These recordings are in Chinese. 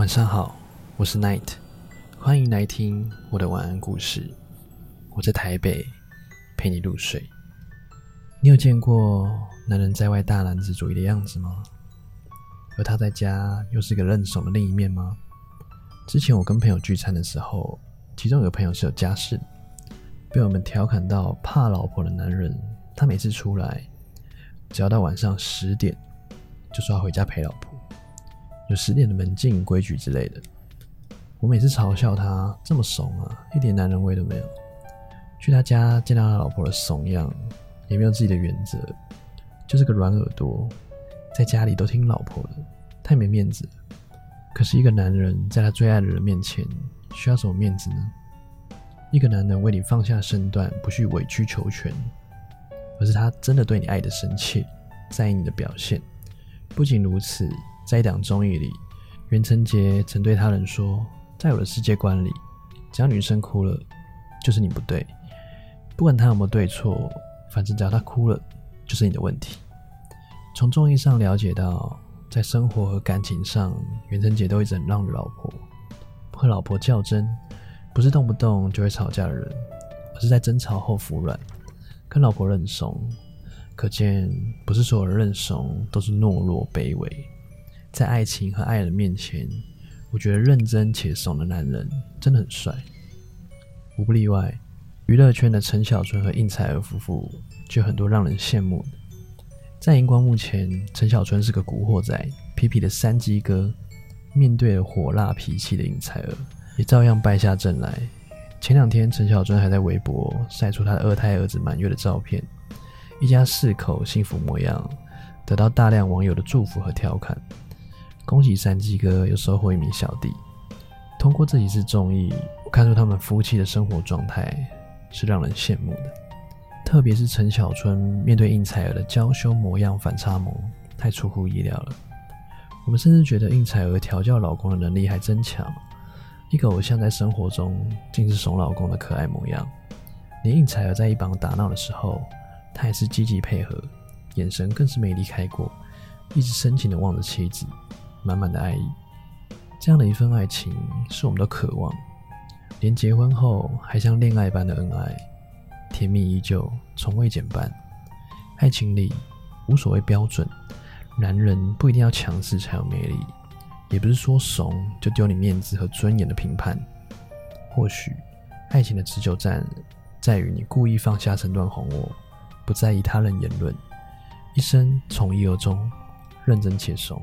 晚上好，我是 Night，欢迎来听我的晚安故事。我在台北陪你入睡。你有见过男人在外大男子主义的样子吗？而他在家又是个认怂的另一面吗？之前我跟朋友聚餐的时候，其中有个朋友是有家室，被我们调侃到怕老婆的男人，他每次出来，只要到晚上十点，就说要回家陪老婆。有十点的门禁规矩之类的，我每次嘲笑他这么怂啊，一点男人味都没有。去他家见到他老婆的怂样，也没有自己的原则，就是个软耳朵，在家里都听老婆的，太没面子。可是一个男人在他最爱的人面前，需要什么面子呢？一个男人为你放下身段，不去委曲求全，而是他真的对你爱的深切，在意你的表现。不仅如此。在一档综艺里，袁成杰曾对他人说：“在我的世界观里，只要女生哭了，就是你不对。不管她有没有对错，反正只要她哭了，就是你的问题。”从综艺上了解到，在生活和感情上，袁成杰都一直很让着老婆，不和老婆较真，不是动不动就会吵架的人，而是在争吵后服软，跟老婆认怂。可见，不是所有人认怂都是懦弱卑微。在爱情和爱人面前，我觉得认真且怂的男人真的很帅。无不例外，娱乐圈的陈小春和应采儿夫妇就很多让人羡慕的。在荧光幕前，陈小春是个古惑仔、痞痞的山鸡哥，面对火辣脾气的应采儿，也照样败下阵来。前两天，陈小春还在微博晒出他的二胎儿子满月的照片，一家四口幸福模样，得到大量网友的祝福和调侃。恭喜山鸡哥又收获一名小弟。通过这几次综艺，我看出他们夫妻的生活状态是让人羡慕的。特别是陈小春面对应采儿的娇羞模样反差萌，太出乎意料了。我们甚至觉得应采儿调教老公的能力还真强。一个偶像在生活中竟是怂老公的可爱模样。连应采儿在一旁打闹的时候，他也是积极配合，眼神更是没离开过，一直深情的望着妻子。满满的爱意，这样的一份爱情是我们的渴望，连结婚后还像恋爱般的恩爱，甜蜜依旧，从未减半。爱情里无所谓标准，男人不一定要强势才有魅力，也不是说怂就丢你面子和尊严的评判。或许爱情的持久战在于你故意放下身段哄我，不在意他人言论，一生从一而终，认真且怂。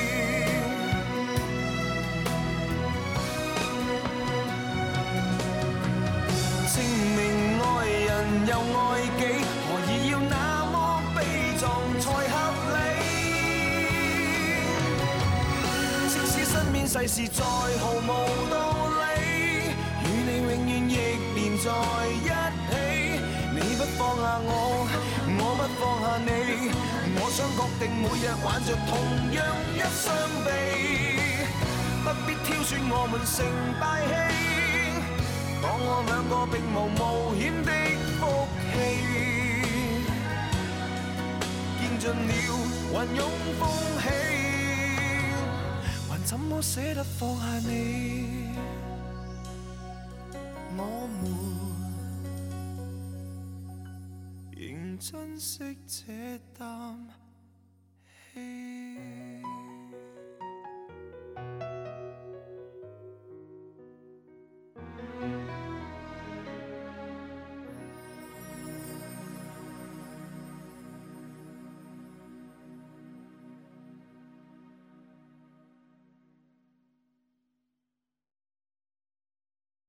身边世事再毫无道理，与你永远亦连在一起。你不放下我，我不放下你，我想确定每日挽着同样一双臂，不必挑选我们成败戏。当我两个并无冒险的福气，见尽了云涌风起，舍得放下你？我们仍珍惜这啖气。